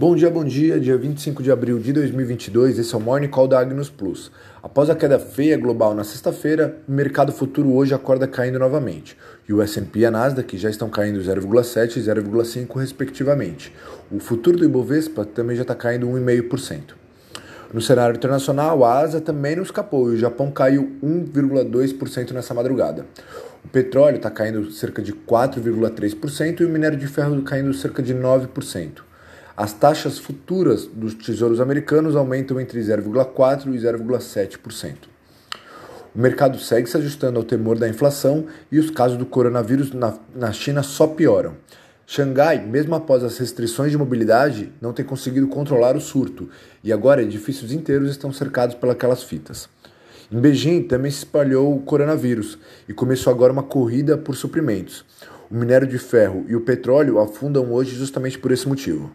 Bom dia, bom dia. Dia 25 de abril de 2022, esse é o Morning Call da Agnus Plus. Após a queda feia global na sexta-feira, o mercado futuro hoje acorda caindo novamente. E o S&P e a Nasdaq já estão caindo 0,7 e 0,5 respectivamente. O futuro do Ibovespa também já está caindo 1,5%. No cenário internacional, a Ásia também não escapou e o Japão caiu 1,2% nessa madrugada. O petróleo está caindo cerca de 4,3% e o minério de ferro caindo cerca de 9%. As taxas futuras dos tesouros americanos aumentam entre 0,4% e 0,7%. O mercado segue se ajustando ao temor da inflação e os casos do coronavírus na, na China só pioram. Xangai, mesmo após as restrições de mobilidade, não tem conseguido controlar o surto e agora edifícios inteiros estão cercados pelas fitas. Em Beijing também se espalhou o coronavírus e começou agora uma corrida por suprimentos. O minério de ferro e o petróleo afundam hoje justamente por esse motivo.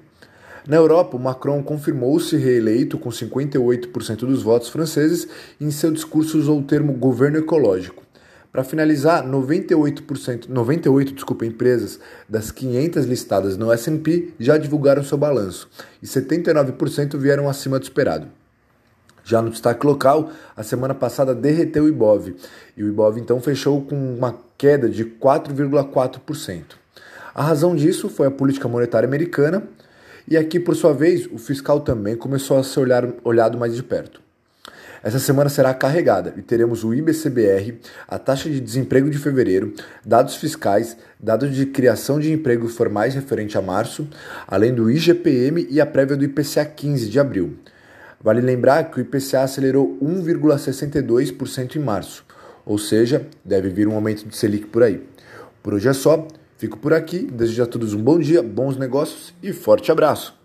Na Europa, Macron confirmou-se reeleito com 58% dos votos franceses e em seu discurso usou o termo governo ecológico. Para finalizar, 98%, 98 desculpa, empresas das 500 listadas no S&P já divulgaram seu balanço e 79% vieram acima do esperado. Já no destaque local, a semana passada derreteu o Ibov e o Ibov então fechou com uma queda de 4,4%. A razão disso foi a política monetária americana, e aqui, por sua vez, o fiscal também começou a ser olhar, olhado mais de perto. Essa semana será carregada e teremos o IBCBR, a taxa de desemprego de fevereiro, dados fiscais, dados de criação de emprego formais referente a março, além do IGPM e a prévia do IPCA 15 de abril. Vale lembrar que o IPCA acelerou 1,62% em março, ou seja, deve vir um aumento de Selic por aí. Por hoje é só. Fico por aqui, desejo a todos um bom dia, bons negócios e forte abraço!